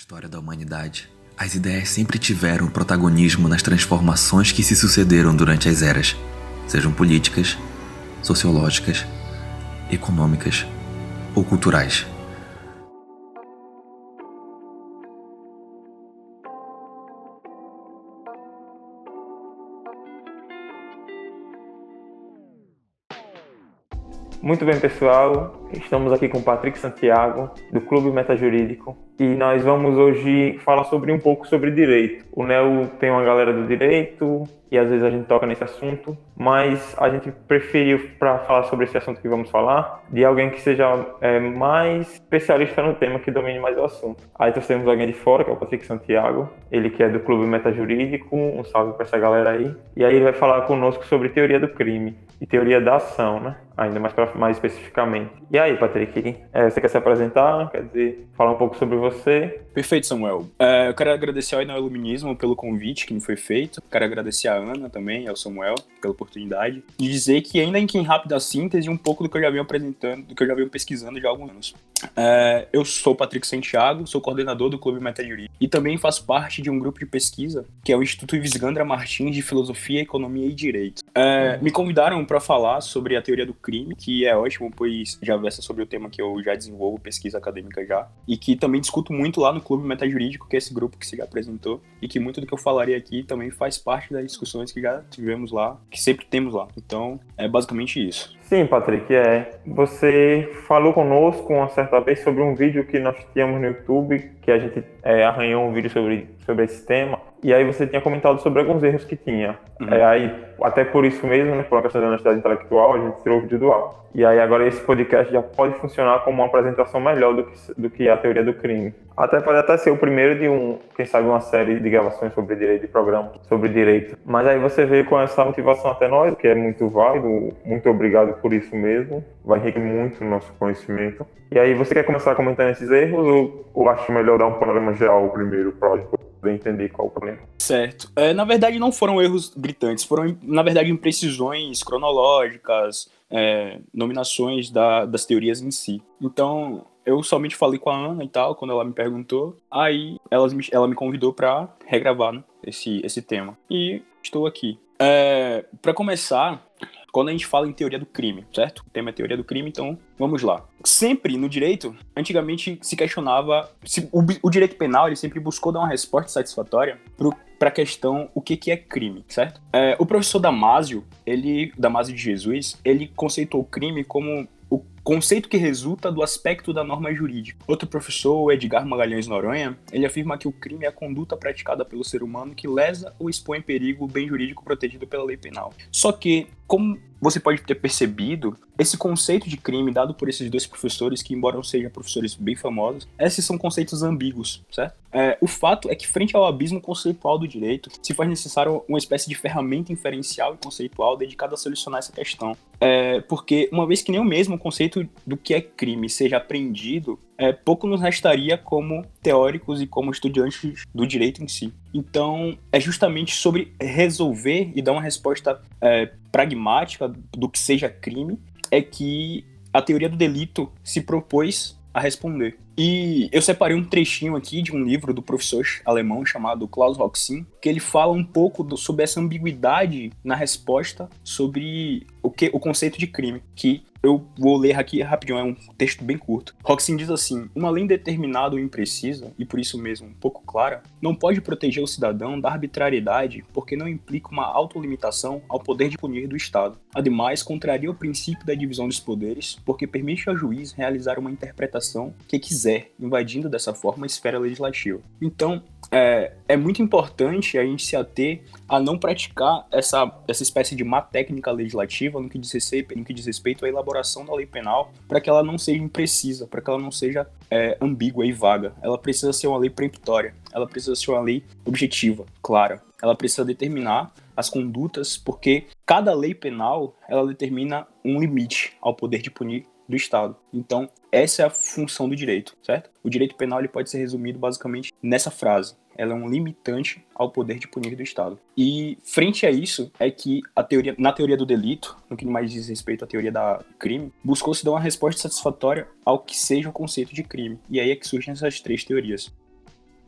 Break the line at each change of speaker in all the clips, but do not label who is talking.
história da humanidade, as ideias sempre tiveram protagonismo nas transformações que se sucederam durante as eras, sejam políticas, sociológicas, econômicas ou culturais.
Muito bem, pessoal. Estamos aqui com Patrick Santiago, do Clube Metajurídico, e nós vamos hoje falar sobre um pouco sobre direito. O NEL tem uma galera do direito e às vezes a gente toca nesse assunto, mas a gente preferiu, para falar sobre esse assunto que vamos falar, de alguém que seja é, mais especialista no tema, que domine mais o assunto. Aí temos alguém de fora, que é o Patrick Santiago, ele que é do Clube Metajurídico, um salve para essa galera aí. E aí ele vai falar conosco sobre teoria do crime e teoria da ação, né? Ainda mais, pra, mais especificamente. E aí, Patrick, é, você quer se apresentar? Quer dizer, falar um pouco sobre você?
Perfeito, Samuel. É, eu quero agradecer ao Iluminismo pelo convite que me foi feito. Quero agradecer a Ana também, ao Samuel, pela oportunidade. E dizer que, ainda em, em rápida síntese, um pouco do que eu já venho apresentando, do que eu já venho pesquisando já há alguns anos. É, eu sou Patrick Santiago, sou coordenador do Clube Metajurídico e também faço parte de um grupo de pesquisa que é o Instituto Ivisgandra Martins de Filosofia, Economia e Direito. É, me convidaram para falar sobre a teoria do crime, que é ótimo, pois já versa sobre o tema que eu já desenvolvo pesquisa acadêmica já, e que também discuto muito lá no Clube Metajurídico, que é esse grupo que já apresentou, e que muito do que eu falaria aqui também faz parte das discussões que já tivemos lá, que sempre temos lá. Então, é basicamente isso.
Sim, Patrick, é. Você falou conosco uma certa vez sobre um vídeo que nós tínhamos no YouTube, que a gente é, arranhou um vídeo sobre, sobre esse tema, e aí você tinha comentado sobre alguns erros que tinha. Uhum. É, aí, até por isso mesmo, né, por uma questão da honestidade intelectual, a gente tirou o vídeo do ar. E aí agora esse podcast já pode funcionar como uma apresentação melhor do que, do que a teoria do crime. Até pode até ser o primeiro de um, quem sabe, uma série de gravações sobre direito, de programa sobre direito. Mas aí você veio com essa motivação até nós, que é muito válido. Muito obrigado por isso mesmo. Vai enriquecer muito o nosso conhecimento. E aí você quer começar comentando esses erros ou, ou acho melhor dar um panorama geral primeiro para poder entender qual o problema?
Certo. É, na verdade, não foram erros gritantes, foram, na verdade, imprecisões cronológicas, é, nominações da, das teorias em si. Então, eu somente falei com a Ana e tal, quando ela me perguntou. Aí ela me, ela me convidou para regravar né, esse, esse tema. E estou aqui. É, para começar, quando a gente fala em teoria do crime, certo? O tema é teoria do crime, então vamos lá. Sempre no direito, antigamente se questionava, se, o, o, direito penal ele sempre buscou dar uma resposta satisfatória para a questão o que, que é crime, certo? É, o professor Damásio, ele, Damásio de Jesus, ele conceitou o crime como o conceito que resulta do aspecto da norma jurídica. Outro professor, Edgar Magalhães Noronha, ele afirma que o crime é a conduta praticada pelo ser humano que lesa ou expõe em perigo o bem jurídico protegido pela lei penal. Só que, como você pode ter percebido, esse conceito de crime dado por esses dois professores, que embora não sejam professores bem famosos, esses são conceitos ambíguos, certo? É, o fato é que, frente ao abismo conceitual do direito, se faz necessário uma espécie de ferramenta inferencial e conceitual dedicada a solucionar essa questão. É, porque, uma vez que nem o mesmo conceito do que é crime seja aprendido, é, pouco nos restaria como teóricos e como estudantes do direito em si. Então, é justamente sobre resolver e dar uma resposta é, pragmática do que seja crime é que a teoria do delito se propôs a responder. E eu separei um trechinho aqui de um livro do professor alemão chamado Klaus Roxin, que ele fala um pouco do, sobre essa ambiguidade na resposta sobre o que o conceito de crime, que eu vou ler aqui rapidinho, é um texto bem curto. Roxin diz assim: Uma lei determinada ou imprecisa, e por isso mesmo um pouco clara, não pode proteger o cidadão da arbitrariedade porque não implica uma autolimitação ao poder de punir do Estado. Ademais, contraria o princípio da divisão dos poderes porque permite ao juiz realizar uma interpretação que quiser, invadindo dessa forma a esfera legislativa. Então, é, é muito importante a gente se ater a não praticar essa, essa espécie de má técnica legislativa no que diz respeito, no que diz respeito à elaboração da lei penal, para que ela não seja imprecisa, para que ela não seja é, ambígua e vaga. Ela precisa ser uma lei peremptória, ela precisa ser uma lei objetiva, clara. Ela precisa determinar as condutas, porque cada lei penal ela determina um limite ao poder de punir do Estado. Então, essa é a função do direito, certo? O direito penal ele pode ser resumido basicamente nessa frase. Ela é um limitante ao poder de punir do Estado. E frente a isso é que a teoria, na teoria do delito, no que mais diz respeito à teoria da crime, buscou se dar uma resposta satisfatória ao que seja o conceito de crime. E aí é que surgem essas três teorias.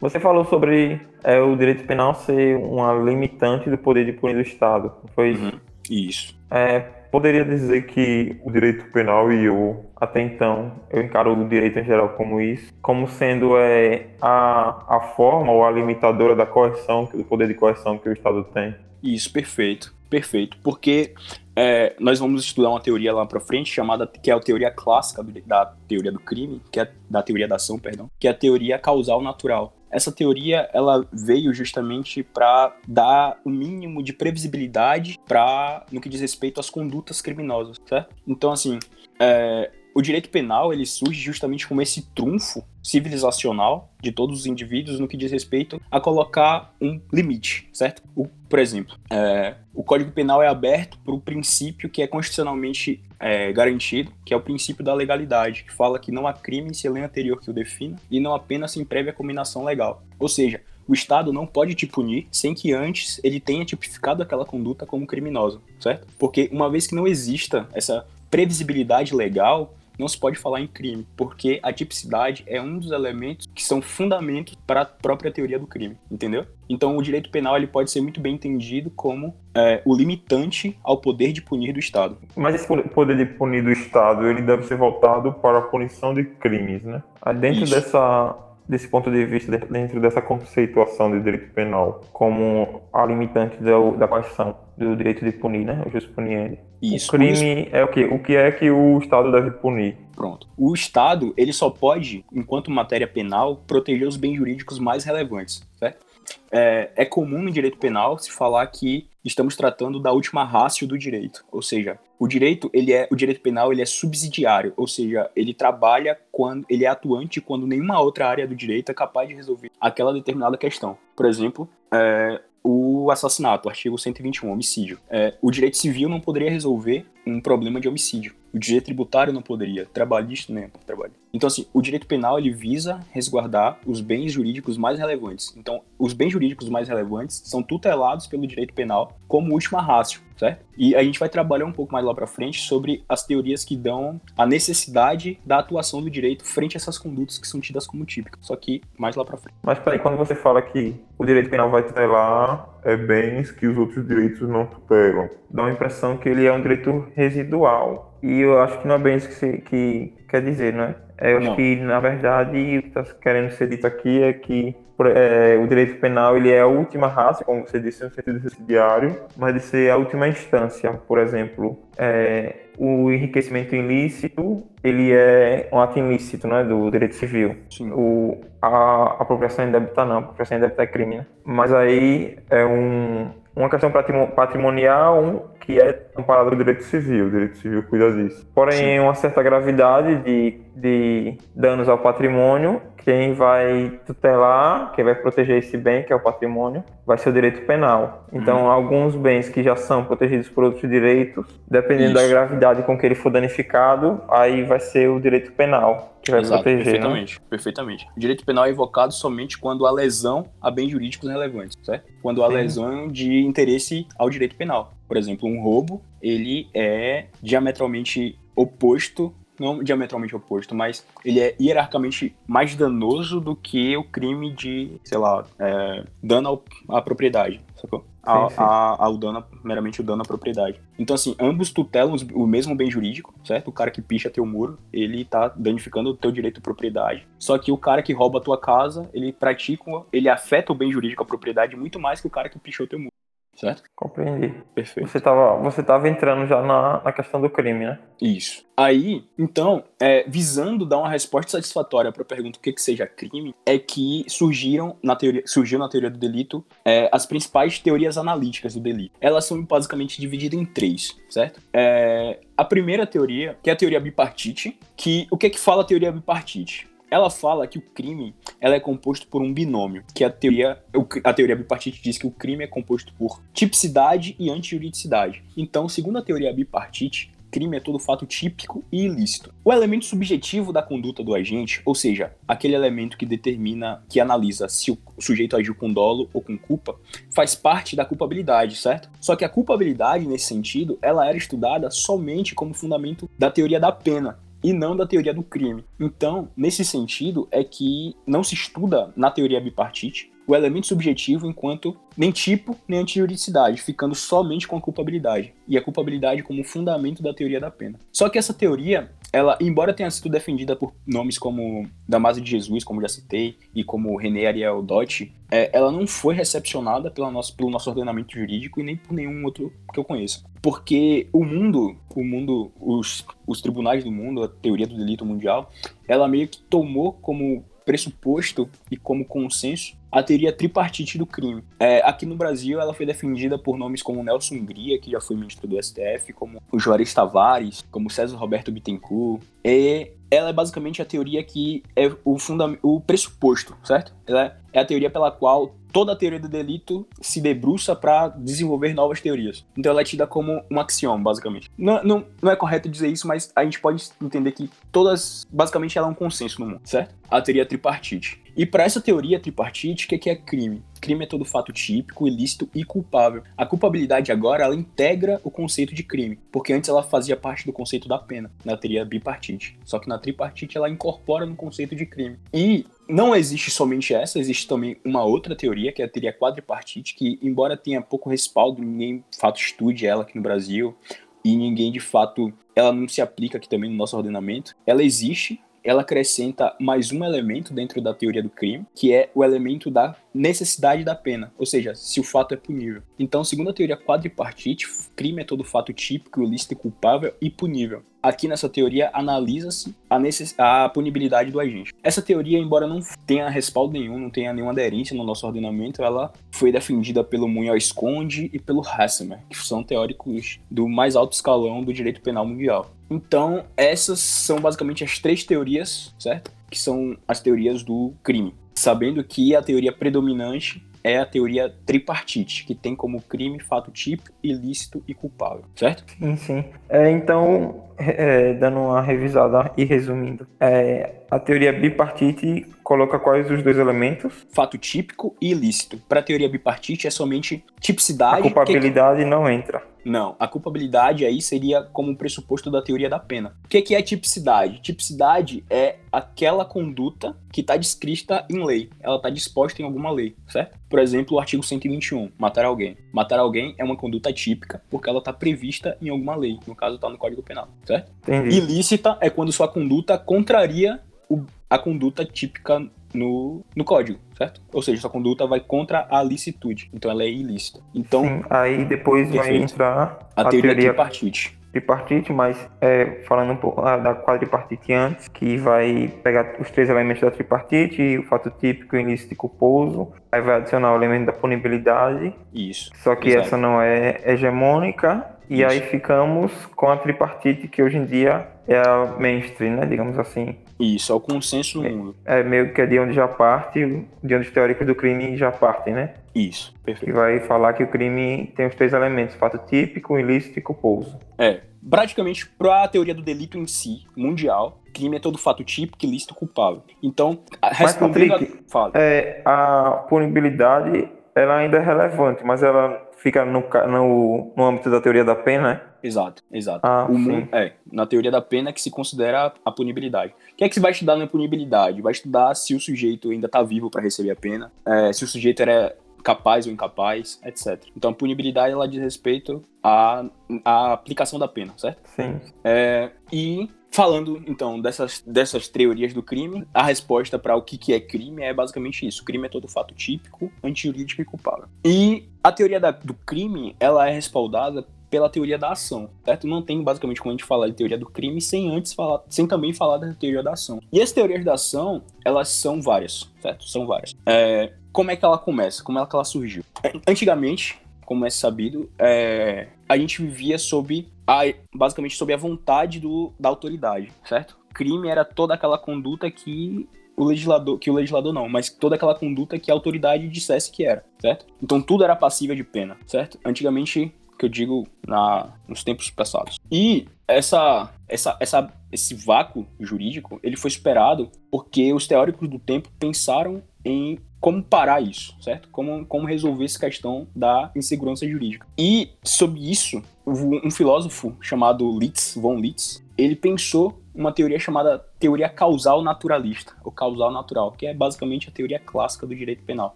Você falou sobre é, o direito penal ser uma limitante do poder de punir do Estado. Foi isso? Uhum.
Isso.
É, poderia dizer que o direito penal e eu, até então, eu encaro o direito em geral como isso, como sendo é, a, a forma ou a limitadora da coerção, do poder de coerção que o Estado tem.
Isso, perfeito. Perfeito. Porque é, nós vamos estudar uma teoria lá para frente chamada que é a teoria clássica da teoria do crime, que é da teoria da ação, perdão, que é a teoria causal natural. Essa teoria ela veio justamente para dar o mínimo de previsibilidade para no que diz respeito às condutas criminosas, certo? Então assim, é, o direito penal ele surge justamente como esse trunfo civilizacional de todos os indivíduos no que diz respeito a colocar um limite, certo? O, por exemplo, é, o Código Penal é aberto para o princípio que é constitucionalmente é, garantido, que é o princípio da legalidade, que fala que não há crime sem lei anterior que o defina e não apenas sem prévia combinação legal. Ou seja, o Estado não pode te punir sem que antes ele tenha tipificado aquela conduta como criminosa, certo? Porque uma vez que não exista essa previsibilidade legal, não se pode falar em crime, porque a tipicidade é um dos elementos que são fundamentos para a própria teoria do crime, entendeu? Então, o direito penal ele pode ser muito bem entendido como é, o limitante ao poder de punir do Estado.
Mas esse poder de punir do Estado ele deve ser voltado para a punição de crimes, né? Dentro Isso. dessa desse ponto de vista, dentro dessa conceituação de direito penal, como a limitante da, da coerção do direito de punir, né? O jus puniendi. Isso. O crime é o quê? O que é que o Estado deve punir?
Pronto. O Estado, ele só pode, enquanto matéria penal, proteger os bens jurídicos mais relevantes, certo? É, é, comum no direito penal se falar que estamos tratando da última rácio do direito, ou seja, o direito ele é o direito penal ele é subsidiário, ou seja, ele trabalha quando ele é atuante quando nenhuma outra área do direito é capaz de resolver aquela determinada questão. Por exemplo, é, o assassinato, artigo 121, homicídio. É, o direito civil não poderia resolver um problema de homicídio. O direito tributário não poderia, trabalhista nem trabalho. Então, assim, o direito penal ele visa resguardar os bens jurídicos mais relevantes. Então, os bens jurídicos mais relevantes são tutelados pelo direito penal como última rácio, certo? E a gente vai trabalhar um pouco mais lá para frente sobre as teorias que dão a necessidade da atuação do direito frente a essas condutas que são tidas como típicas. Só que mais lá para frente.
Mas peraí, quando você fala que o direito penal vai tutelar é, bens que os outros direitos não tutelam, dá uma impressão que ele é um direito residual. E eu acho que não é bem isso que, se, que quer dizer, não é? Eu acho não. que, na verdade, o que está querendo ser dito aqui é que é, o direito penal ele é a última raça, como você disse, no sentido subsidiário, mas de ser a última instância. Por exemplo, é, o enriquecimento ilícito ele é um ato ilícito né, do direito civil. O, a apropriação indébita não, a apropriação indébita é crime. Né? Mas aí é um, uma questão patrimonial que é amparada do direito civil, o direito civil cuida disso. Porém, Sim. uma certa gravidade de, de danos ao patrimônio, quem vai tutelar, quem vai proteger esse bem, que é o patrimônio, vai ser o direito penal. Então, uhum. alguns bens que já são protegidos por outros direitos, dependendo Isso. da gravidade com que ele for danificado, aí vai ser o direito penal que vai Exato, proteger.
Né? Perfeitamente, né? perfeitamente. O direito penal é invocado somente quando há lesão a bens jurídicos relevantes, certo? Quando há Sim. lesão de interesse ao direito penal. Por exemplo, um roubo, ele é diametralmente oposto não diametralmente oposto, mas ele é hierarquicamente mais danoso do que o crime de, sei lá, é, dano à propriedade, sacou? A, sim, sim. A, ao dano, meramente o dano à propriedade. Então, assim, ambos tutelam o mesmo bem jurídico, certo? O cara que picha teu muro, ele tá danificando o teu direito à propriedade. Só que o cara que rouba a tua casa, ele pratica, ele afeta o bem jurídico à propriedade muito mais que o cara que pichou teu muro certo?
Compreendi.
Perfeito.
Você estava você tava entrando já na, na questão do crime, né?
Isso. Aí, então, é, visando dar uma resposta satisfatória para a pergunta o que, que seja crime, é que surgiram na teoria, surgiu na teoria do delito é, as principais teorias analíticas do delito. Elas são basicamente divididas em três, certo? É, a primeira teoria, que é a teoria bipartite, que o que que fala a teoria bipartite? Ela fala que o crime ela é composto por um binômio, que a teoria, a teoria bipartite diz que o crime é composto por tipicidade e antijuridicidade. Então, segundo a teoria bipartite, crime é todo fato típico e ilícito. O elemento subjetivo da conduta do agente, ou seja, aquele elemento que determina, que analisa se o sujeito agiu com dolo ou com culpa, faz parte da culpabilidade, certo? Só que a culpabilidade, nesse sentido, ela era estudada somente como fundamento da teoria da pena, e não da teoria do crime. Então, nesse sentido, é que não se estuda na teoria bipartite o elemento subjetivo enquanto nem tipo nem antijuridicidade, ficando somente com a culpabilidade, e a culpabilidade como fundamento da teoria da pena. Só que essa teoria ela, embora tenha sido defendida por nomes como Damásio de Jesus, como já citei, e como René Ariel Dotti, é, ela não foi recepcionada pela nossa, pelo nosso ordenamento jurídico e nem por nenhum outro que eu conheça. Porque o mundo, o mundo, os, os tribunais do mundo, a teoria do delito mundial, ela meio que tomou como pressuposto e como consenso a teoria tripartite do crime. É, aqui no Brasil, ela foi defendida por nomes como Nelson Hungria, que já foi ministro do STF, como o Juarez Tavares, como César Roberto Bittencourt. E ela é basicamente a teoria que é o, funda o pressuposto, certo? Ela é a teoria pela qual toda a teoria do delito se debruça para desenvolver novas teorias. Então ela é tida como um axioma, basicamente. Não, não, não é correto dizer isso, mas a gente pode entender que todas, basicamente, ela é um consenso no mundo, certo? A teoria tripartite. E para essa teoria tripartite, o que é crime? Crime é todo fato típico, ilícito e culpável. A culpabilidade agora, ela integra o conceito de crime, porque antes ela fazia parte do conceito da pena, na teoria bipartite. Só que na tripartite ela incorpora no conceito de crime. E não existe somente essa, existe também uma outra teoria, que é a teoria quadripartite, que embora tenha pouco respaldo, ninguém de fato estude ela aqui no Brasil, e ninguém de fato, ela não se aplica aqui também no nosso ordenamento. Ela existe, ela acrescenta mais um elemento dentro da teoria do crime, que é o elemento da necessidade da pena, ou seja, se o fato é punível. Então, segundo a teoria quadripartite, crime é todo fato típico, ilícito, culpável e punível. Aqui nessa teoria analisa-se a, necess... a punibilidade do agente. Essa teoria, embora não tenha respaldo nenhum, não tenha nenhuma aderência no nosso ordenamento, ela foi defendida pelo Munhoz Conde e pelo Hassemer, que são teóricos do mais alto escalão do direito penal mundial. Então, essas são basicamente as três teorias, certo? Que são as teorias do crime. Sabendo que a teoria predominante é a teoria tripartite, que tem como crime fato típico, ilícito e culpável, certo?
Sim, sim. É, então, é, dando uma revisada e resumindo, é, a teoria bipartite coloca quais os dois elementos?
Fato típico e ilícito. Para a teoria bipartite é somente tipicidade. A
culpabilidade que... não entra.
Não, a culpabilidade aí seria como um pressuposto da teoria da pena. O que, é tipicidade? Tipicidade é aquela conduta que está descrita em lei. Ela está disposta em alguma lei, certo? Por exemplo, o artigo 121, matar alguém. Matar alguém é uma conduta típica porque ela está prevista em alguma lei. No caso, está no Código Penal, certo? Entendi. Ilícita é quando sua conduta contraria o, a conduta típica no, no código, certo? Ou seja, sua conduta vai contra a licitude, então ela é ilícita. Então, Sim,
aí depois perfeito. vai entrar
a, a teoria, teoria tripartite.
Tripartite, mas é, falando um pouco ah, da quadripartite antes, que vai pegar os três elementos da tripartite, o fato típico, ilícito e culposo, aí vai adicionar o elemento da punibilidade.
Isso.
Só que essa não é hegemônica, e Isso. aí ficamos com a tripartite, que hoje em dia é a mainstream, né? Digamos assim.
Isso, é o consenso no mundo.
É meio que é de onde já parte, de onde os teóricos do crime já partem, né?
Isso, perfeito.
Que vai falar que o crime tem os três elementos: fato típico, ilícito e culposo.
É. Praticamente, para a teoria do delito em si, mundial, crime é todo fato típico, ilícito culpável. Então, respondendo
mas, Patrick, a... Fala. É, a punibilidade ela ainda é relevante, mas ela fica no, no, no âmbito da teoria da pena, né?
Exato, exato.
Ah,
mundo, é, na teoria da pena que se considera a punibilidade. O que é que se vai estudar na punibilidade? Vai estudar se o sujeito ainda está vivo para receber a pena, é, se o sujeito era capaz ou incapaz, etc. Então a punibilidade ela diz respeito à, à aplicação da pena, certo?
Sim.
É, e Falando, então, dessas, dessas teorias do crime, a resposta para o que, que é crime é basicamente isso. crime é todo fato típico, antijurídico e culpável. E a teoria da, do crime, ela é respaldada pela teoria da ação, certo? Não tem basicamente como a gente falar de teoria do crime sem antes falar, sem também falar da teoria da ação. E as teorias da ação, elas são várias, certo? São várias. É, como é que ela começa? Como é que ela surgiu? Antigamente, como é sabido, é, a gente vivia sob a, basicamente sob a vontade do, da autoridade, certo? Crime era toda aquela conduta que o legislador, que o legislador não, mas toda aquela conduta que a autoridade dissesse que era, certo? Então tudo era passível de pena, certo? Antigamente, que eu digo na, nos tempos passados. E essa, essa, essa, esse vácuo jurídico, ele foi superado porque os teóricos do tempo pensaram em como parar isso, certo? Como, como resolver essa questão da insegurança jurídica. E sobre isso, um filósofo chamado Litz, von Litz, ele pensou uma teoria chamada teoria causal naturalista, ou causal natural, que é basicamente a teoria clássica do direito penal.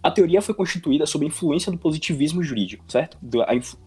A teoria foi constituída sob a influência do positivismo jurídico, certo?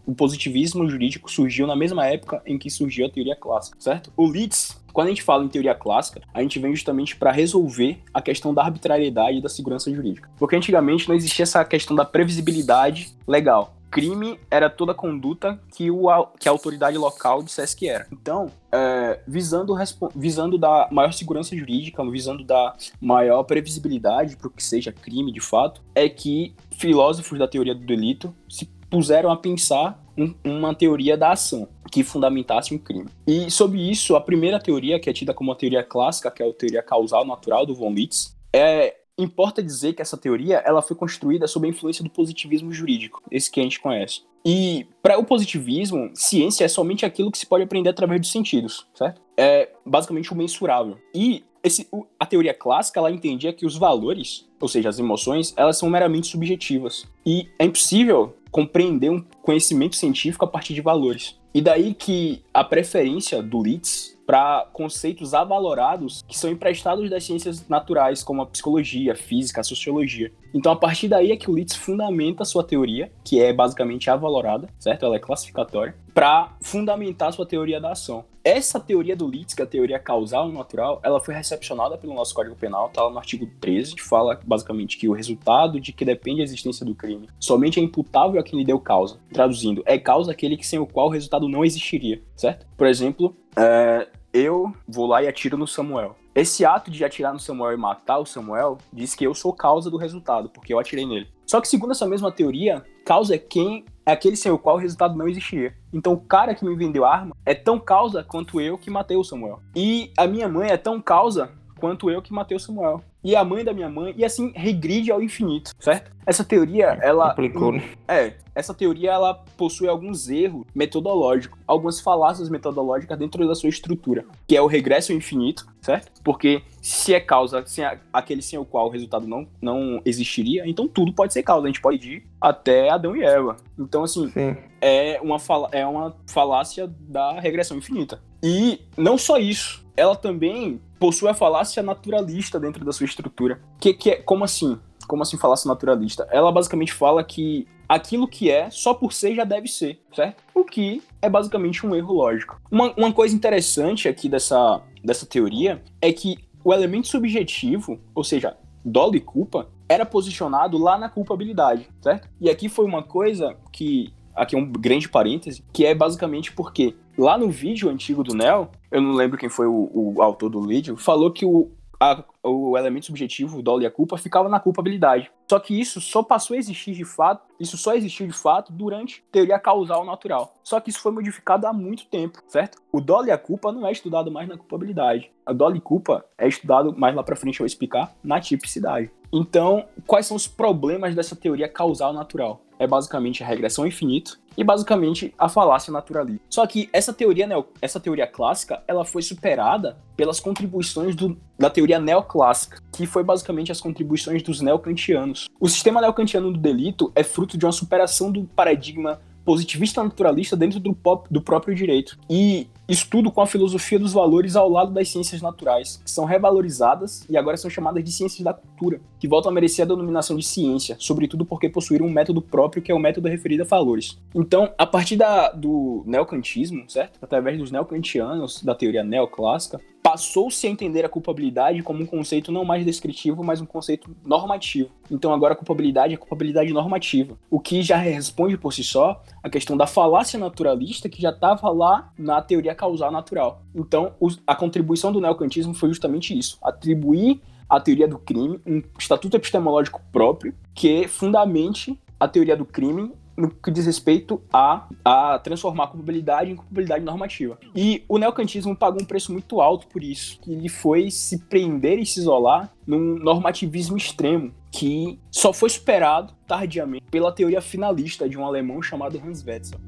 o positivismo jurídico surgiu na mesma época em que surgiu a teoria clássica, certo? O Leeds quando a gente fala em teoria clássica, a gente vem justamente para resolver a questão da arbitrariedade e da segurança jurídica. Porque antigamente não existia essa questão da previsibilidade legal crime era toda conduta que, o, que a autoridade local dissesse que era. Então, é, visando, visando da maior segurança jurídica, visando da maior previsibilidade para o que seja crime de fato, é que filósofos da teoria do delito se puseram a pensar um, uma teoria da ação que fundamentasse um crime. E sobre isso, a primeira teoria, que é tida como a teoria clássica, que é a teoria causal natural do von Litz, é Importa dizer que essa teoria ela foi construída sob a influência do positivismo jurídico, esse que a gente conhece. E para o positivismo, ciência é somente aquilo que se pode aprender através dos sentidos, certo? É basicamente o mensurável. E esse, a teoria clássica ela entendia que os valores, ou seja, as emoções, elas são meramente subjetivas. E é impossível compreender um conhecimento científico a partir de valores. E daí que a preferência do Litz para conceitos avalorados que são emprestados das ciências naturais, como a psicologia, a física, a sociologia. Então, a partir daí é que o Litz fundamenta a sua teoria, que é basicamente avalorada, certo? Ela é classificatória, para fundamentar a sua teoria da ação. Essa teoria do Litz, que é a teoria causal e natural, ela foi recepcionada pelo nosso Código Penal, tá lá no artigo 13, que fala basicamente que o resultado de que depende a existência do crime somente é imputável a quem lhe deu causa. Traduzindo, é causa aquele que sem o qual o resultado não existiria, certo? Por exemplo, é, eu vou lá e atiro no Samuel. Esse ato de atirar no Samuel e matar o Samuel diz que eu sou causa do resultado, porque eu atirei nele. Só que, segundo essa mesma teoria, causa é quem é aquele sem o qual o resultado não existiria. Então, o cara que me vendeu a arma é tão causa quanto eu que matei o Samuel. E a minha mãe é tão causa quanto eu que matei o Samuel e a mãe da minha mãe, e assim regride ao infinito, certo? Essa teoria, ela.
Complicou, né?
É, essa teoria ela possui alguns erros metodológicos, algumas falácias metodológicas dentro da sua estrutura, que é o regresso ao infinito, certo? Porque se é causa, se é aquele sem o qual o resultado não, não existiria, então tudo pode ser causa. A gente pode ir até Adão e Eva. Então, assim,
Sim.
é uma, fala, é uma falácia da regressão infinita. E não só isso, ela também possui a falácia naturalista dentro da sua estrutura. Que, que é, como assim? Como assim falácia naturalista? Ela basicamente fala que aquilo que é, só por ser já deve ser, certo? O que é basicamente um erro lógico. Uma, uma coisa interessante aqui dessa, dessa teoria é que o elemento subjetivo, ou seja, dolo e culpa, era posicionado lá na culpabilidade, certo? E aqui foi uma coisa que aqui é um grande parêntese, que é basicamente porque lá no vídeo antigo do Neo, eu não lembro quem foi o, o autor do vídeo, falou que o, a, o elemento subjetivo, o dolo e a culpa, ficava na culpabilidade. Só que isso só passou a existir de fato, isso só existiu de fato durante teoria causal natural. Só que isso foi modificado há muito tempo, certo? O dolo e a culpa não é estudado mais na culpabilidade. A dolo e culpa é estudado mais lá para frente eu vou explicar na tipicidade. Então, quais são os problemas dessa teoria causal natural? é basicamente a regressão ao infinito e basicamente a falácia naturalista. Só que essa teoria, essa teoria clássica, ela foi superada pelas contribuições do, da teoria neoclássica, que foi basicamente as contribuições dos neocantianos. O sistema neocantiano do delito é fruto de uma superação do paradigma positivista naturalista dentro do, pop, do próprio direito. E estudo com a filosofia dos valores ao lado das ciências naturais, que são revalorizadas e agora são chamadas de ciências da cultura, que voltam a merecer a denominação de ciência, sobretudo porque possuíram um método próprio que é o método referido a valores. Então, a partir da, do neocantismo, certo? Através dos neocantianos, da teoria neoclássica, passou-se a entender a culpabilidade como um conceito não mais descritivo, mas um conceito normativo. Então agora a culpabilidade é culpabilidade normativa, o que já responde por si só a questão da falácia naturalista que já estava lá na teoria causal natural. Então a contribuição do neocantismo foi justamente isso, atribuir à teoria do crime um estatuto epistemológico próprio que fundamente a teoria do crime no que diz respeito a, a transformar a culpabilidade em culpabilidade normativa. E o neocantismo pagou um preço muito alto por isso, que ele foi se prender e se isolar num normativismo extremo, que só foi superado tardiamente pela teoria finalista de um alemão chamado Hans Wetzel.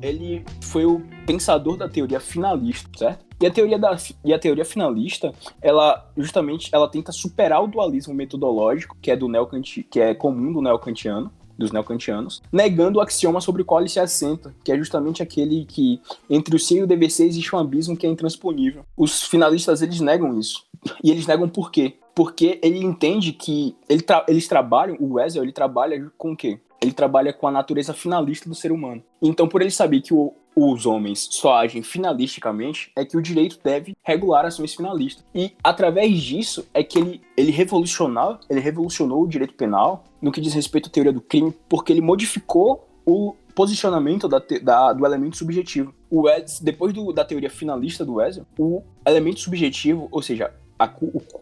Ele foi o pensador da teoria finalista, certo? E a teoria, da, e a teoria finalista, ela justamente ela tenta superar o dualismo metodológico, que é do neocanti, que é comum do neocantiano, dos neocantianos, negando o axioma sobre o qual ele se assenta, que é justamente aquele que entre o C e o DVC existe um abismo que é intransponível. Os finalistas eles negam isso. E eles negam por quê? Porque ele entende que ele tra eles trabalham, o Wesel ele trabalha com o quê? Ele trabalha com a natureza finalista do ser humano. Então, por ele saber que o, os homens só agem finalisticamente, é que o direito deve regular ações finalistas. E através disso é que ele, ele revolucionou, ele revolucionou o direito penal no que diz respeito à teoria do crime, porque ele modificou o posicionamento da, da, do elemento subjetivo. O Wes, depois do, da teoria finalista do Wesel, o elemento subjetivo, ou seja, a,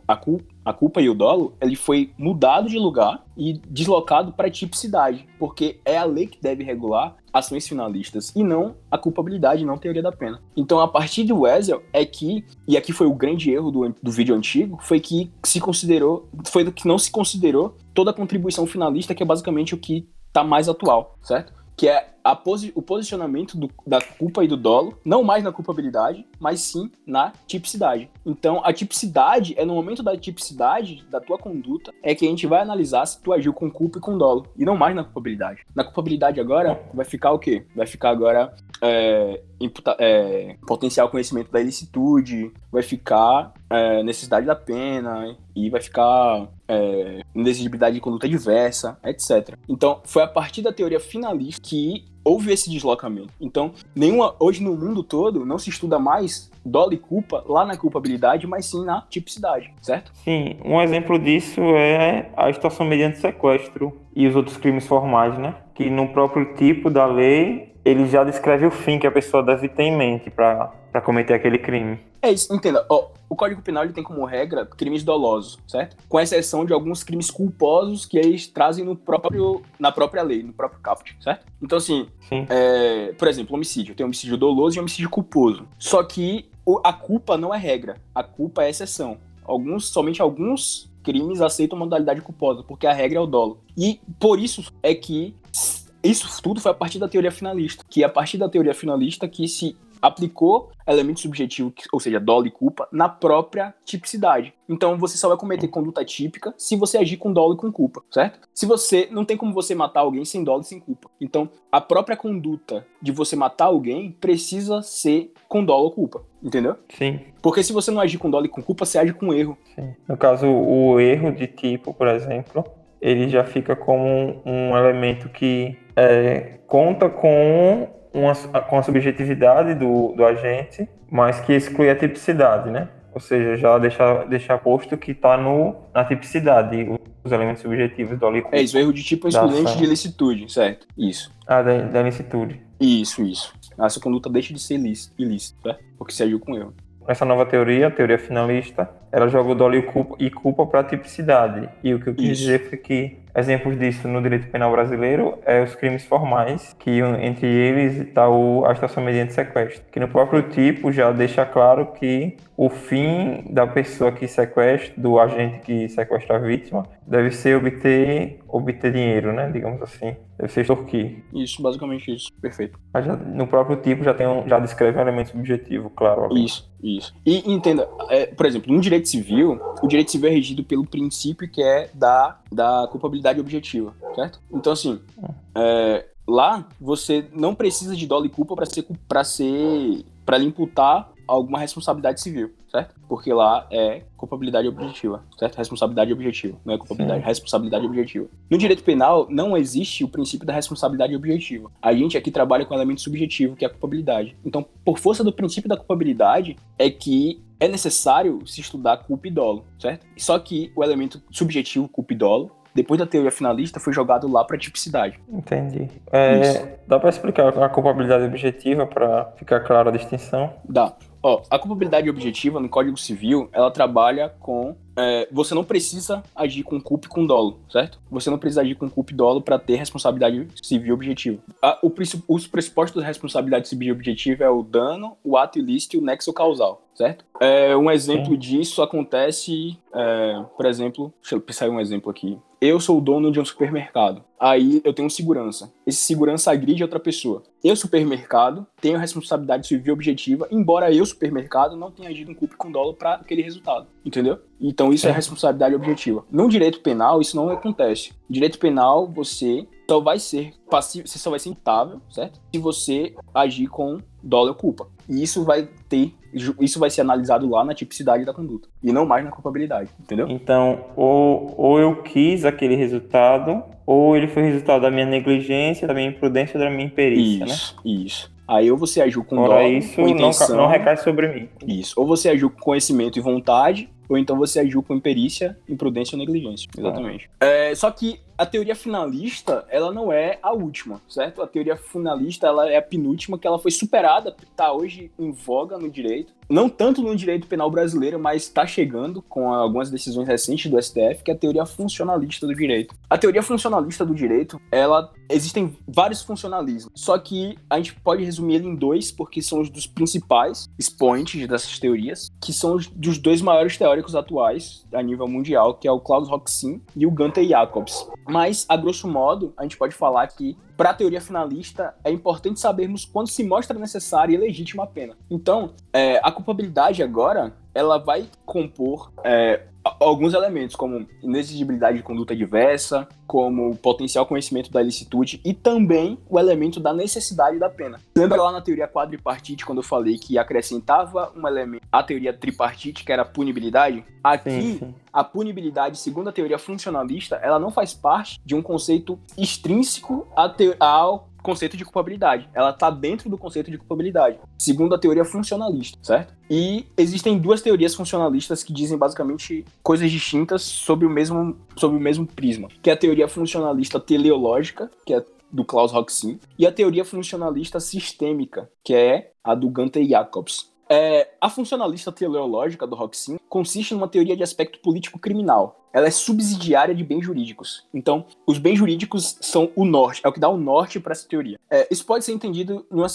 a, a, culpa e o dolo, ele foi mudado de lugar e deslocado para tipicidade, porque é a lei que deve regular ações finalistas e não a culpabilidade, não a teoria da pena. Então, a partir do Wesel é que, e aqui foi o grande erro do, do vídeo antigo, foi que se considerou, foi que não se considerou toda a contribuição finalista, que é basicamente o que está mais atual, certo? Que é posi o posicionamento do, da culpa e do dolo, não mais na culpabilidade, mas sim na tipicidade. Então, a tipicidade é no momento da tipicidade da tua conduta é que a gente vai analisar se tu agiu com culpa e com dolo, e não mais na culpabilidade. Na culpabilidade agora vai ficar o quê? Vai ficar agora é, imputa, é, potencial conhecimento da ilicitude, vai ficar é, necessidade da pena e vai ficar é, de conduta diversa, etc. Então, foi a partir da teoria finalista que houve esse deslocamento. Então, nenhuma hoje no mundo todo não se estuda mais dolo e culpa lá na culpabilidade, mas sim na tipicidade, certo?
Sim, um exemplo disso é a extorsão mediante sequestro e os outros crimes formais, né? Que no próprio tipo da lei ele já descreve o fim que a pessoa deve ter em mente para cometer aquele crime.
É isso, entenda. Oh, o Código Penal ele tem como regra crimes dolosos, certo? Com exceção de alguns crimes culposos que eles trazem no próprio, na própria lei, no próprio caput, certo? Então, assim, é, por exemplo, homicídio. Tem homicídio doloso e homicídio culposo. Só que a culpa não é regra, a culpa é exceção. Alguns, somente alguns crimes aceitam modalidade culposa, porque a regra é o dolo. E por isso é que isso tudo foi a partir da teoria finalista, que é a partir da teoria finalista que se aplicou elemento subjetivo, ou seja, dolo e culpa, na própria tipicidade. Então você só vai cometer conduta típica se você agir com dolo e com culpa, certo? Se você não tem como você matar alguém sem dolo e sem culpa. Então a própria conduta de você matar alguém precisa ser com dolo ou culpa, entendeu?
Sim.
Porque se você não agir com dolo e com culpa, você age com erro.
Sim. No caso, o erro de tipo, por exemplo, ele já fica como um elemento que é, conta com, uma, com a subjetividade do, do agente, mas que exclui a tipicidade, né? Ou seja, já deixar, deixar posto que está na tipicidade, os elementos subjetivos do
alíquota. É isso, o erro de tipo é excludente de ilicitude, certo? Isso.
Ah, da, da ilicitude.
Isso, isso. Essa conduta deixa de ser ilícita, ilícita porque se agiu com erro.
Essa nova teoria, a teoria finalista, ela joga o dolo e culpa para a tipicidade. E o que eu quis Isso. dizer foi que exemplos disso no direito penal brasileiro é os crimes formais, que entre eles está a estação mediante sequestro, que no próprio tipo já deixa claro que o fim da pessoa que sequestra, do agente que sequestra a vítima, deve ser obter, obter dinheiro, né? Digamos assim. Deve ser extorquir.
Isso, basicamente isso. Perfeito.
Mas já, no próprio tipo já, tem um, já descreve um elemento subjetivo, claro.
Ali. Isso, isso. E entenda, é, por exemplo, no direito civil, o direito civil é regido pelo princípio que é da, da culpabilidade objetiva, certo? Então, assim, é, lá você não precisa de dolo e culpa para ser, pra ser, para lhe imputar alguma responsabilidade civil, certo? Porque lá é culpabilidade objetiva, certo? Responsabilidade objetiva, não é culpabilidade, Sim. responsabilidade objetiva. No direito penal não existe o princípio da responsabilidade objetiva. A gente aqui trabalha com um elemento subjetivo, que é a culpabilidade. Então, por força do princípio da culpabilidade, é que é necessário se estudar culpa e dolo, certo? Só que o elemento subjetivo, culpa e dolo, depois da teoria finalista, foi jogado lá para tipicidade.
Entendi. É, dá para explicar a culpabilidade objetiva para ficar clara a distinção?
Dá. Ó, a culpabilidade objetiva no Código Civil, ela trabalha com é, você não precisa agir com culpa e com dolo, certo? Você não precisa agir com culpa e dolo para ter responsabilidade civil objetiva. A, o, os pressupostos da responsabilidade civil objetiva é o dano, o ato ilícito e o nexo causal, certo? É, um exemplo disso acontece, é, por exemplo, deixa eu pensar em um exemplo aqui. Eu sou o dono de um supermercado. Aí eu tenho um segurança. Esse segurança agride outra pessoa. eu, supermercado, tenho responsabilidade civil objetiva, embora eu, supermercado, não tenha agido em culpa com dolo para aquele resultado. Entendeu? Então isso é. é responsabilidade objetiva. No direito penal, isso não acontece. Direito penal, você só vai ser passivo, você só vai ser imputável, certo? Se você agir com dolo ou culpa. E isso vai ter, isso vai ser analisado lá na tipicidade da conduta e não mais na culpabilidade, entendeu?
Então, ou, ou eu quis aquele resultado, ou ele foi resultado da minha negligência, da minha imprudência, da minha imperícia,
isso, né? Isso. Aí ou você agiu com
Ora,
dolo,
isso
com intenção,
não, não recai sobre mim.
Isso. Ou você agiu com conhecimento e vontade, ou então você agiu com imperícia, imprudência ou negligência. Exatamente. Ah. É, só que a teoria finalista, ela não é a última, certo? A teoria finalista, ela é a penúltima, que ela foi superada, está hoje em voga no direito. Não tanto no direito penal brasileiro, mas está chegando com algumas decisões recentes do STF, que é a teoria funcionalista do direito. A teoria funcionalista do direito, ela existem vários funcionalismos, só que a gente pode resumir ele em dois, porque são os dos principais expoentes dessas teorias, que são os dos dois maiores teóricos atuais a nível mundial, que é o Klaus Roxin e o Gunther Jacobs. Mas, a grosso modo, a gente pode falar que, para a teoria finalista, é importante sabermos quando se mostra necessária e legítima a pena. Então, é, a culpabilidade agora, ela vai compor é, alguns elementos, como inexigibilidade de conduta diversa, como potencial conhecimento da ilicitude e também o elemento da necessidade da pena. Lembra lá na teoria quadripartite, quando eu falei que acrescentava um elemento à teoria tripartite, que era a punibilidade? Aqui, sim, sim. a punibilidade, segundo a teoria funcionalista, ela não faz parte de um conceito extrínseco ao conceito de culpabilidade. Ela está dentro do conceito de culpabilidade, segundo a teoria funcionalista, certo? E existem duas teorias funcionalistas que dizem basicamente coisas distintas sobre o mesmo, sobre o mesmo prisma, que é a teoria funcionalista teleológica, que é do Klaus Roxin, e a teoria funcionalista sistêmica, que é a do Gunther Jacobs. É, a funcionalista teleológica do Roxin consiste numa teoria de aspecto político criminal, ela é subsidiária de bens jurídicos. Então, os bens jurídicos são o norte, é o que dá o norte para essa teoria. É, isso pode ser entendido numa,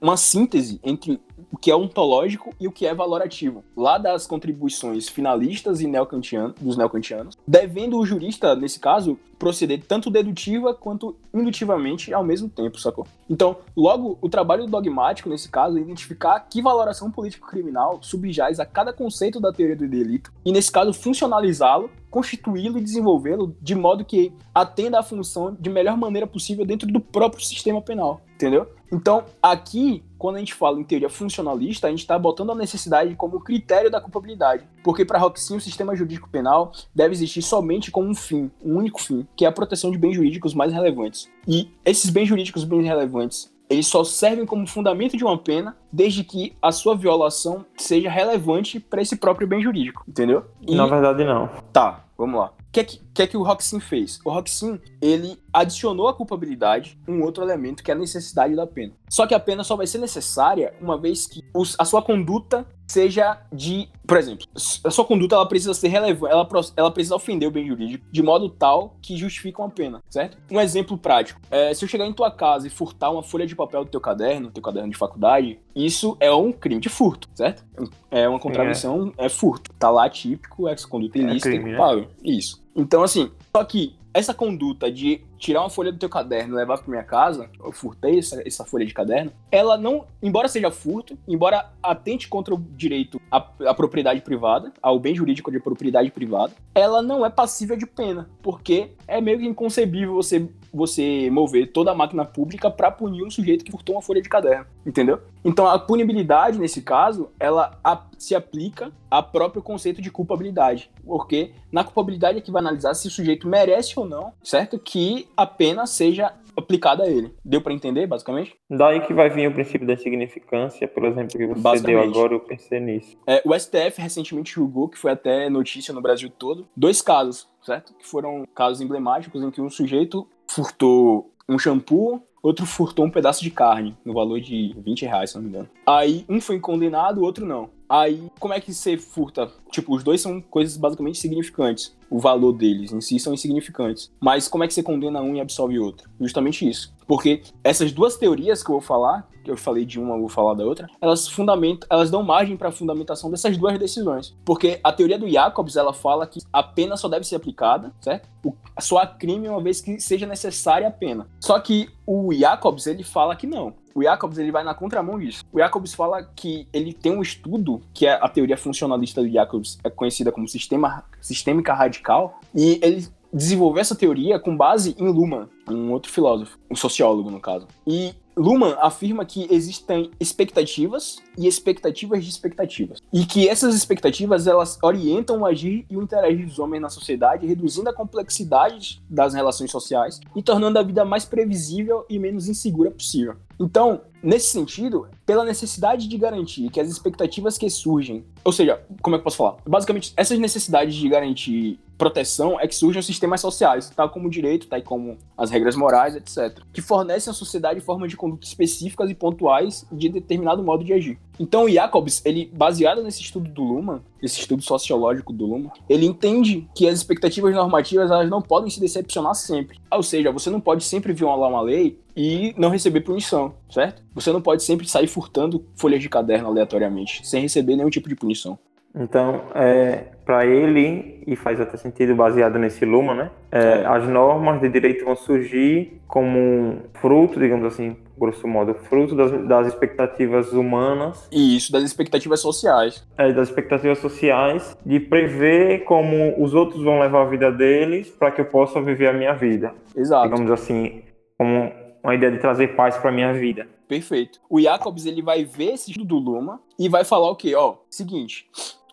numa síntese entre o que é ontológico e o que é valorativo, lá das contribuições finalistas e neocantiano, dos neocantianos, devendo o jurista, nesse caso, proceder tanto dedutiva quanto indutivamente ao mesmo tempo, sacou? Então, logo, o trabalho dogmático, nesse caso, é identificar que valoração político-criminal subjaz a cada conceito da teoria do delito e, nesse caso, funcionalizá-lo constituí-lo e desenvolvê-lo de modo que atenda à função de melhor maneira possível dentro do próprio sistema penal, entendeu? Então, aqui, quando a gente fala em teoria funcionalista, a gente está botando a necessidade como critério da culpabilidade. Porque para Roxin, o sistema jurídico penal deve existir somente com um fim, um único fim, que é a proteção de bens jurídicos mais relevantes. E esses bens jurídicos bem relevantes eles só servem como fundamento de uma pena desde que a sua violação seja relevante para esse próprio bem jurídico, entendeu?
E... Na verdade, não.
Tá, vamos lá. O que, é que, que, é que o Roxin fez? O Roxin, ele adicionou à culpabilidade um outro elemento que é a necessidade da pena. Só que a pena só vai ser necessária uma vez que os, a sua conduta seja de, por exemplo, a sua conduta ela precisa ser relevante, ela, ela precisa ofender o bem jurídico de modo tal que justifique uma pena, certo? Um exemplo prático, é, se eu chegar em tua casa e furtar uma folha de papel do teu caderno, teu caderno de faculdade, isso é um crime de furto, certo? É uma contravenção, é, é furto. Tá lá típico, é conduta é ilícita, é crime, né? Isso. Então, assim, só que essa conduta de tirar uma folha do teu caderno e levar para minha casa, eu furtei essa, essa, folha de caderno, ela não, embora seja furto, embora atente contra o direito à, à, propriedade privada, ao bem jurídico de propriedade privada, ela não é passível de pena, porque é meio que inconcebível você você mover toda a máquina pública para punir um sujeito que furtou uma folha de caderno, entendeu? Então a punibilidade nesse caso, ela se aplica ao próprio conceito de culpabilidade, porque na culpabilidade é que vai analisar se o sujeito merece ou não, certo? Que a pena seja aplicada a ele. Deu para entender, basicamente?
Daí que vai vir o princípio da significância, por exemplo, que você deu agora, eu pensei nisso.
É, o STF recentemente julgou, que foi até notícia no Brasil todo, dois casos, certo? Que foram casos emblemáticos em que um sujeito furtou um shampoo, outro furtou um pedaço de carne, no valor de 20 reais, se não me engano. Aí um foi condenado, o outro não. Aí, como é que você furta? Tipo, os dois são coisas basicamente significantes. O valor deles em si são insignificantes. Mas como é que você condena um e absolve outro? Justamente isso. Porque essas duas teorias que eu vou falar, que eu falei de uma, eu vou falar da outra, elas fundamentam, elas dão margem para a fundamentação dessas duas decisões. Porque a teoria do Jacobs, ela fala que a pena só deve ser aplicada, certo? O, só há crime uma vez que seja necessária a pena. Só que o Jacobs, ele fala que não. O Jacobs ele vai na contramão disso. O Jacobs fala que ele tem um estudo, que é a teoria funcionalista do Jacobs, é conhecida como sistema, sistêmica radical, e ele desenvolveu essa teoria com base em Luhmann, um outro filósofo, um sociólogo no caso. E Luhmann afirma que existem expectativas e expectativas de expectativas. E que essas expectativas elas orientam o agir e o interagir dos homens na sociedade, reduzindo a complexidade das relações sociais e tornando a vida mais previsível e menos insegura possível. Então, nesse sentido, pela necessidade de garantir que as expectativas que surgem, ou seja, como é que eu posso falar? Basicamente, essas necessidades de garantir proteção é que surgem os sistemas sociais, tal como o direito, tal como as regras morais, etc., que fornecem à sociedade formas de conduta específicas e pontuais de determinado modo de agir. Então, o Jacobs, ele, baseado nesse estudo do Luhmann, esse estudo sociológico do Luhmann, ele entende que as expectativas normativas elas não podem se decepcionar sempre. Ou seja, você não pode sempre violar uma lei e não receber punição, certo? Você não pode sempre sair furtando folhas de caderno aleatoriamente, sem receber nenhum tipo de punição.
Então, é, para ele, e faz até sentido baseado nesse Luma, né? É, as normas de direito vão surgir como fruto, digamos assim, grosso modo, fruto das, das expectativas humanas.
E isso, das expectativas sociais.
É, das expectativas sociais, de prever como os outros vão levar a vida deles para que eu possa viver a minha vida.
Exato.
Digamos assim, como uma ideia de trazer paz para minha vida.
Perfeito. O Jacobs, ele vai ver esse estudo do Luma e vai falar o quê? Ó, seguinte,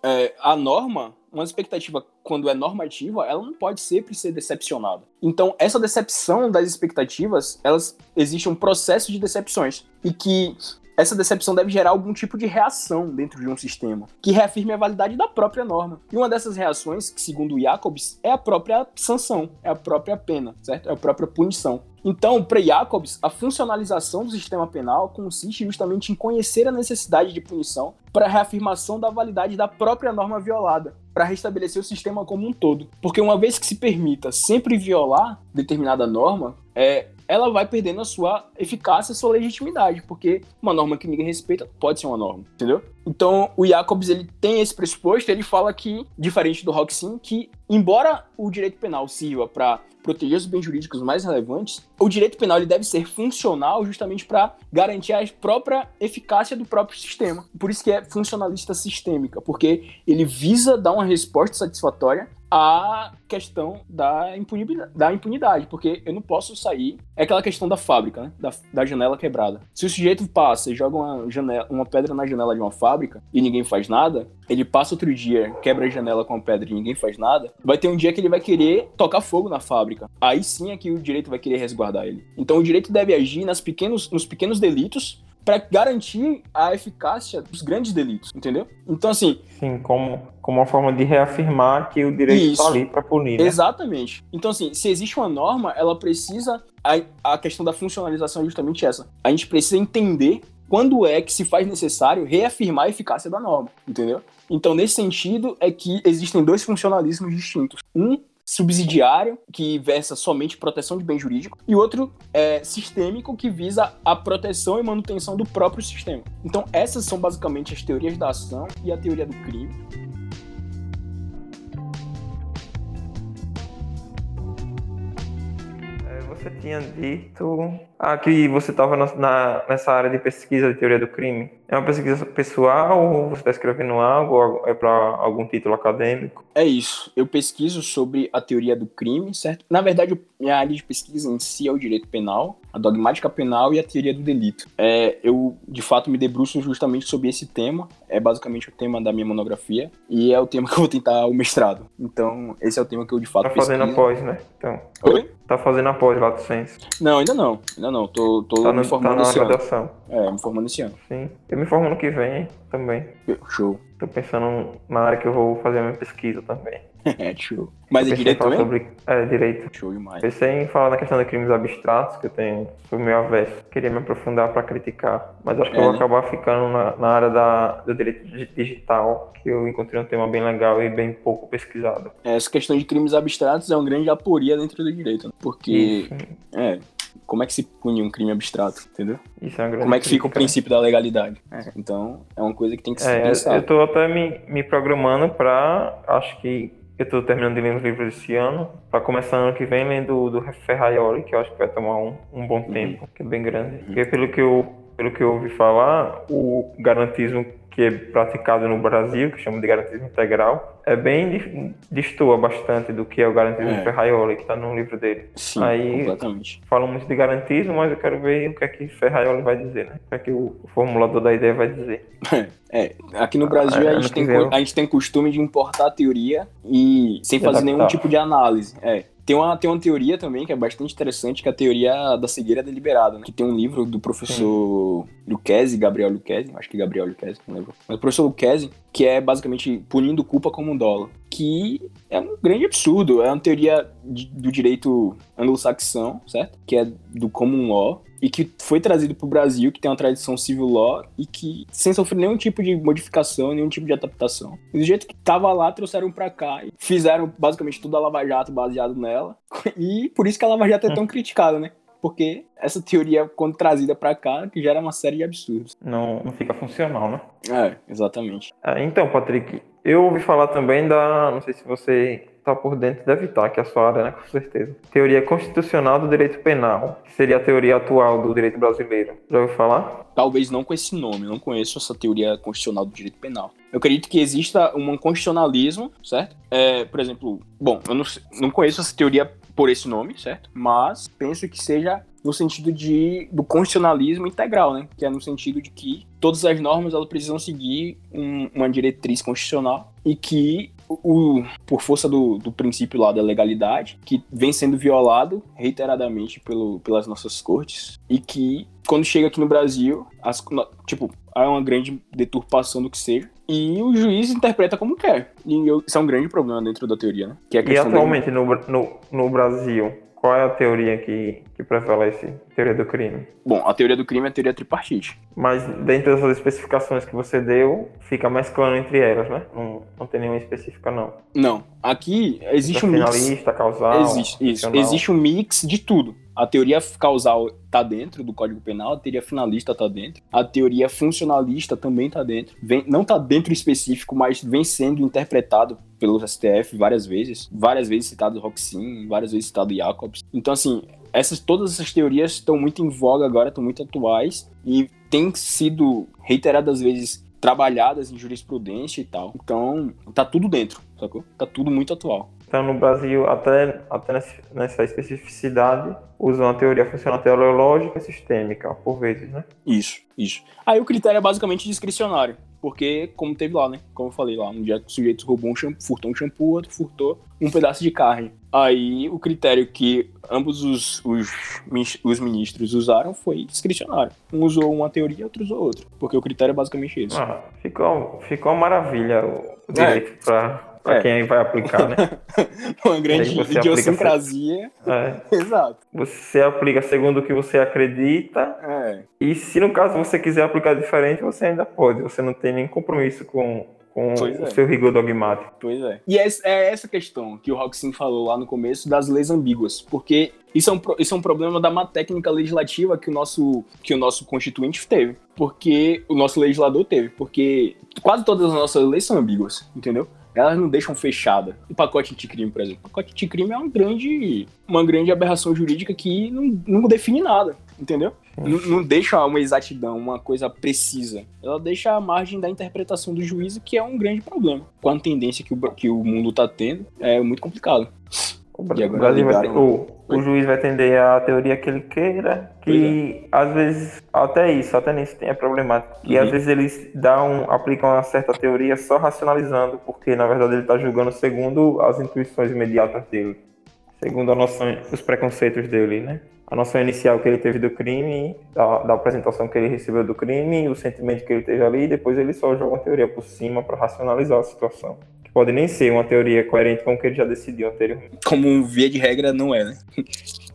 é, a norma, uma expectativa quando é normativa, ela não pode sempre ser decepcionada. Então, essa decepção das expectativas, elas existe um processo de decepções e que essa decepção deve gerar algum tipo de reação dentro de um sistema, que reafirme a validade da própria norma. E uma dessas reações, que segundo Jacobs, é a própria sanção, é a própria pena, certo? É a própria punição. Então, para Jacobs, a funcionalização do sistema penal consiste justamente em conhecer a necessidade de punição para a reafirmação da validade da própria norma violada, para restabelecer o sistema como um todo. Porque uma vez que se permita sempre violar determinada norma, é, ela vai perdendo a sua eficácia, a sua legitimidade, porque uma norma que ninguém respeita pode ser uma norma, entendeu? Então, o Jacobs, ele tem esse pressuposto, ele fala que, diferente do Roxin, que embora o direito penal sirva para proteger os bens jurídicos mais relevantes, o direito penal ele deve ser funcional justamente para garantir a própria eficácia do próprio sistema. Por isso que é funcionalista sistêmica, porque ele visa dar uma resposta satisfatória a questão da impunidade, da impunidade, porque eu não posso sair. É aquela questão da fábrica, né? Da, da janela quebrada. Se o sujeito passa e joga uma, janela, uma pedra na janela de uma fábrica e ninguém faz nada, ele passa outro dia, quebra a janela com a pedra e ninguém faz nada, vai ter um dia que ele vai querer tocar fogo na fábrica. Aí sim é que o direito vai querer resguardar ele. Então o direito deve agir nas pequenos, nos pequenos delitos para garantir a eficácia dos grandes delitos, entendeu? Então, assim.
Sim, como, como uma forma de reafirmar que o direito está ali para punir. Né?
Exatamente. Então, assim, se existe uma norma, ela precisa. A, a questão da funcionalização é justamente essa. A gente precisa entender quando é que se faz necessário reafirmar a eficácia da norma, entendeu? Então, nesse sentido, é que existem dois funcionalismos distintos. Um subsidiário, que versa somente proteção de bem jurídico, e outro é sistêmico, que visa a proteção e manutenção do próprio sistema. Então, essas são basicamente as teorias da ação e a teoria do crime.
É, você tinha dito ah, que você estava nessa área de pesquisa de teoria do crime. É uma pesquisa pessoal ou você está escrevendo algo ou é para algum título acadêmico?
É isso. Eu pesquiso sobre a teoria do crime, certo? Na verdade, minha área de pesquisa em si é o direito penal, a dogmática penal e a teoria do delito. É, eu, de fato, me debruço justamente sobre esse tema. É basicamente o tema da minha monografia e é o tema que eu vou tentar o mestrado. Então, esse é o tema que eu, de fato,
tá fazendo
pesquiso.
após, né? Então.
Oi?
Tá fazendo após lá do Senso?
Não, ainda não. Ainda não. Tô, tô
tá
no, me formando
tá na
esse
graduação.
ano. É, me formando esse ano.
Sim. Eu me formo no que vem também.
Show.
Tô pensando na área que eu vou fazer a minha pesquisa também.
é, show. Mas é direito também?
Sobre... É, direito.
Show demais.
Pensei em falar na questão de crimes abstratos, que eu tenho sobre meu avesso. Queria me aprofundar para criticar. Mas acho que
É,
eu vou
né?
acabar ficando na, na área da, do direito digi- digital, que eu encontrei um tema bem legal e bem pouco pesquisado.
Essa questão de crimes abstratos é uma grande aporia dentro do direito, né? Porque,
Isso,
é, como é que se pune um crime abstrato, entendeu?
isso é uma grande
Como é que fica o
crítica, né?
princípio da legalidade? Então, é uma coisa que tem que ser
É,
pensada.
eu tô até me, me programando para, acho que eu estou terminando de ler os livros esse ano, para começar ano que vem lendo do Ferraioli, que eu acho que vai tomar um, um bom uhum. tempo, que é bem grande. Uhum. Porque pelo que eu pelo que eu ouvi falar, o garantismo que é praticado no Brasil, que chama de garantismo integral, é bem destoa bastante do que é o garantismo é. Ferraioli, que está no livro dele.
Sim, Aí, completamente.
Falam muito de garantismo, mas eu quero ver o que é que Ferraioli vai dizer, né? O que é que o formulador da ideia vai dizer.
É, aqui no Brasil ah, a, gente tem, a gente tem costume de importar a teoria e sem fazer nenhum tipo de análise. É. Tem uma, tem uma teoria também que é bastante interessante, que é a teoria da cegueira deliberada, né? Que tem um livro do professor Lucchesi, Gabriel Lucchesi, acho que Gabriel Lucchesi, não lembro. Mas o professor Lucchesi, que é basicamente punindo culpa como um dolo. Que é um grande absurdo. É uma teoria de, do direito anglo-saxão, certo? Que é do common law e que foi trazido para o Brasil, que tem uma tradição civil law e que sem sofrer nenhum tipo de modificação, nenhum tipo de adaptação. E do jeito que estava lá, trouxeram para cá e fizeram basicamente tudo a Lava Jato baseado nela. E por isso que a Lava Jato é tão criticada, né? Porque essa teoria, quando trazida para cá, que gera uma série de absurdos.
Não, não fica funcional, né?
É, exatamente.
É, então, Patrick, eu ouvi falar também da. Não sei se você está por dentro, deve estar, que é a sua área, né? Com certeza. Teoria constitucional do direito penal, que seria a teoria atual do direito brasileiro. Já ouviu falar?
Talvez não com esse nome, não conheço essa teoria constitucional do direito penal. Eu acredito que exista um constitucionalismo, certo? É, por exemplo, bom, eu não, não conheço essa teoria por esse nome, certo? Mas penso que seja no sentido de do constitucionalismo integral, né? Que é no sentido de que todas as normas elas precisam seguir um, uma diretriz constitucional e que o, por força do, do princípio lá da legalidade, que vem sendo violado reiteradamente pelo, pelas nossas cortes, e que quando chega aqui no Brasil, as, tipo, há uma grande deturpação do que seja, e o juiz interpreta como quer. E isso é um grande problema dentro da teoria, né?
Que é e atualmente no, no, no Brasil, qual é a teoria que, que prevalece? Teoria do crime?
Bom, a teoria do crime é a teoria tripartite.
Mas dentro dessas especificações que você deu, fica mais claro entre elas, né? Não, não tem nenhuma específica, não.
Não. Aqui existe um mix.
Finalista, causal.
Existe, isso. Existe um mix de tudo. A teoria causal está dentro do Código Penal, a teoria finalista está dentro, a teoria funcionalista também está dentro. Vem, não está dentro específico, mas vem sendo interpretado pelo STF várias vezes, várias vezes citado Roxin, várias vezes citado Jacobs. Então, assim, essas, todas essas teorias estão muito em voga agora, estão muito atuais e têm sido reiteradas vezes trabalhadas em jurisprudência e tal. Então, tá tudo dentro, sacou? Tá tudo muito atual.
Então, no Brasil, até, até nessa especificidade, usam a teoria funcional teleológica e sistêmica, por vezes, né?
Isso, isso. Aí o critério é basicamente discricionário, porque, como teve lá, né? Como eu falei lá, um dia o sujeito roubou um shampoo, furtou um shampoo, outro furtou um pedaço de carne. Aí o critério que ambos os, os, os ministros usaram foi discricionário. Um usou uma teoria, outro usou outra. Porque o critério é basicamente esse.
Ah, ficou, ficou uma maravilha o direito é. para para é. quem vai aplicar, né?
Uma grande idiosincrasia.
É.
Exato.
Você aplica segundo o que você acredita.
É.
E se no caso você quiser aplicar diferente, você ainda pode. Você não tem nem compromisso com, com o é. seu rigor dogmático.
Pois é. E é, é essa questão que o Roxin falou lá no começo das leis ambíguas, porque isso é um, isso é um problema da má técnica legislativa que o nosso que o nosso constituinte teve, porque o nosso legislador teve, porque quase todas as nossas leis são ambíguas, entendeu? Elas não deixam fechada. O pacote anticrime, por exemplo. O pacote anticrime é uma grande, uma grande aberração jurídica que não, não define nada, entendeu? Não, não, deixa uma exatidão, uma coisa precisa. Ela deixa a margem da interpretação do juízo, que é um grande problema. Com a tendência que o, que o mundo está tendo, é muito complicado.
O, Brasil vai o, o, juiz vai atender a teoria que ele queira, que é. às vezes, até isso, até nisso tem é problemático. E uhum. às vezes eles dão, aplicam uma certa teoria só racionalizando, porque na verdade ele está julgando segundo as intuições imediatas dele, segundo a noção, os preconceitos dele, né? A noção inicial que ele teve do crime, da, da apresentação que ele recebeu do crime, o sentimento que ele teve ali, e depois ele só joga uma teoria por cima para racionalizar a situação pode nem ser uma teoria coerente com o que ele já decidiu anteriormente.
Como via de regra não é, né?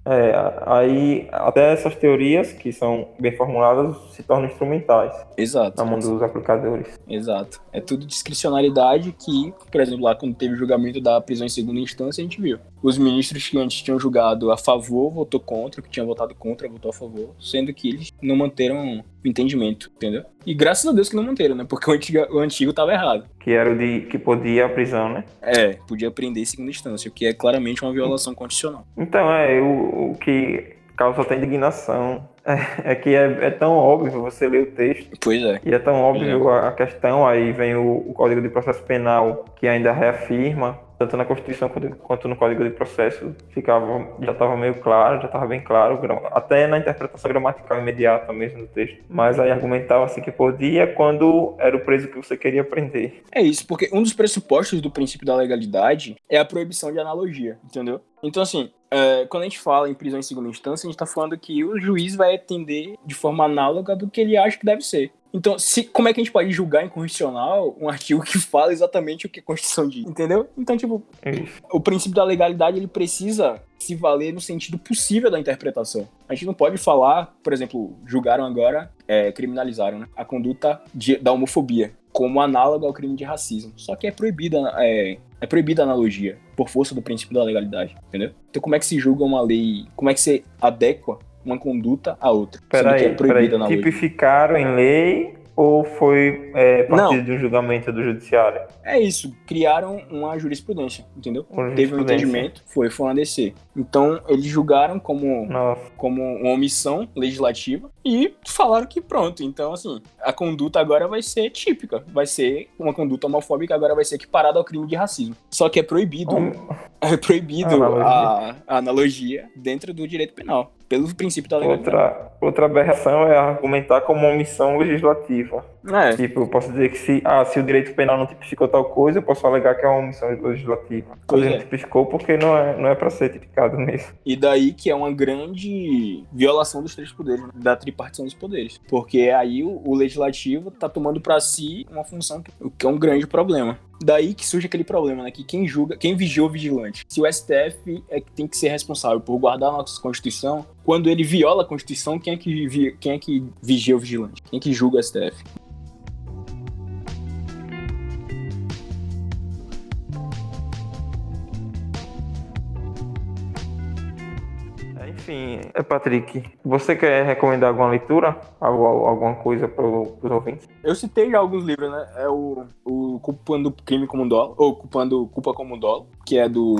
É, aí até essas teorias, que são bem formuladas, se tornam instrumentais.
Exato.
Na mão dos aplicadores.
Exato. É tudo discricionalidade que, por exemplo, lá quando teve o julgamento da prisão em segunda instância, a gente viu. os ministros que antes tinham julgado a favor votou contra, o que tinha votado contra votou a favor, sendo que eles não manteram o entendimento, entendeu? E graças a Deus que não manteram, né? Porque o antigo, o antigo tava errado.
Que era o de que podia a prisão, né?
É, podia prender em segunda instância, o que é claramente uma violação constitucional.
Então, é, o, o que causa até indignação é, é que é, é, tão óbvio você ler o texto.
Pois é.
E é tão óbvio é. a questão, aí vem o, o Código de Processo Penal que ainda reafirma tanto na Constituição quanto no Código de Processo, ficava, já estava meio claro, já estava bem claro, até na interpretação gramatical imediata mesmo do texto. Mas aí argumentava assim que podia quando era o preso que você queria prender.
É isso, porque um dos pressupostos do princípio da legalidade é a proibição de analogia, entendeu? Então, assim, é, quando a gente fala em prisão em segunda instância, a gente está falando que o juiz vai atender de forma análoga do que ele acha que deve ser. Então, se, como é que a gente pode julgar inconstitucional um artigo que fala exatamente o que a Constituição diz? Entendeu? Então, tipo, é o princípio da legalidade ele precisa se valer no sentido possível da interpretação. A gente não pode falar, por exemplo, julgaram agora, é, criminalizaram né, a conduta de, da homofobia como análogo ao crime de racismo. Só que é proibida, é, é proibida a analogia por força do princípio da legalidade, entendeu? Então, como é que se julga uma lei? Como é que se adequa uma conduta a outra.
Peraí, é peraí. tipificaram lei. em lei ou foi é, partir de um julgamento do judiciário?
É isso, criaram uma jurisprudência, entendeu? Uma Teve um entendimento, foi, foi uma DC. Então, eles julgaram como, como uma omissão legislativa e falaram que pronto. Então, assim, a conduta agora vai ser típica, vai ser uma conduta homofóbica, agora vai ser equiparada ao crime de racismo. Só que é proibido, hum. é proibido a, a analogia dentro do direito penal pelo princípio da legalidade.
Outra, outra aberração é argumentar como omissão legislativa. É. Tipo, eu posso dizer que se, ah, se o direito penal não tipificou tal coisa, eu posso alegar que é uma omissão legislativa. Pois ele é. tipificou porque não é, não é para ser tipificado mesmo.
E daí que é uma grande violação dos três poderes, né? da tripartição dos poderes. Porque aí o, o legislativo tá tomando para si uma função que, que é um grande problema. Daí que surge aquele problema, né? Que quem julga, quem vigia o vigilante. Se o STF é que tem que ser responsável por guardar a nossa Constituição, quando ele viola a Constituição, quem é que, quem é que vigia o vigilante? Quem é que julga o STF?
Enfim, é Patrick, você quer recomendar alguma leitura? alguma coisa para os ouvintes?
Eu citei já alguns livros, né? É o, o Culpando Crime como Dolo, ou Culpando Culpa como Dolo, que é do,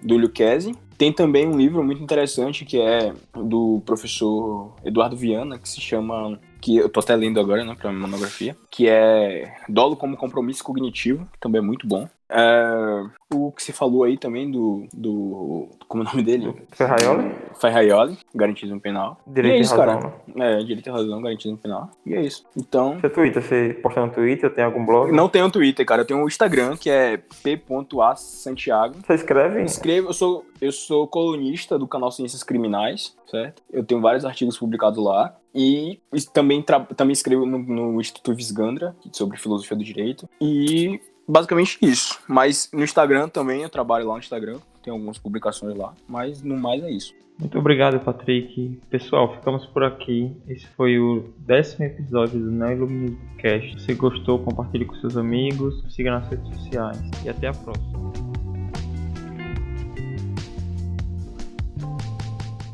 do Lucchese. Tem também um livro muito interessante que é do professor Eduardo Viana, que se chama que eu tô até lendo agora, né, pra monografia, que é Dolo como Compromisso Cognitivo, que também é muito bom. É, o que você falou aí também do. do como é o nome dele?
Ferraioli?
Ferraioli, garantismo penal.
Direito e é isso, razão. cara.
Né? É, direito e razão, garantismo penal. E é isso. Então.
Você Twitter, você posta no Twitter, tem algum blog?
Não tenho Twitter, cara. Eu tenho um Instagram que é p.asantiago.
Você escreve?
Escrevo, eu sou, eu sou colunista do canal Ciências Criminais, certo? Eu tenho vários artigos publicados lá. E também, também escrevo no, no Instituto Visgandra, sobre filosofia do direito. E basicamente isso. Mas no Instagram também, eu trabalho lá no Instagram, tem algumas publicações lá, mas no mais é isso.
Muito obrigado, Patrick. Pessoal, ficamos por aqui. Esse foi o décimo episódio do Neo Iluminismo Cast. Se você gostou, compartilhe com seus amigos, siga nas redes sociais e até a próxima.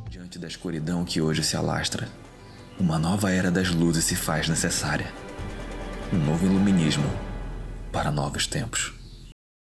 Diante da escuridão que hoje se alastra, uma nova era das luzes se faz necessária. Um novo iluminismo para novos tempos.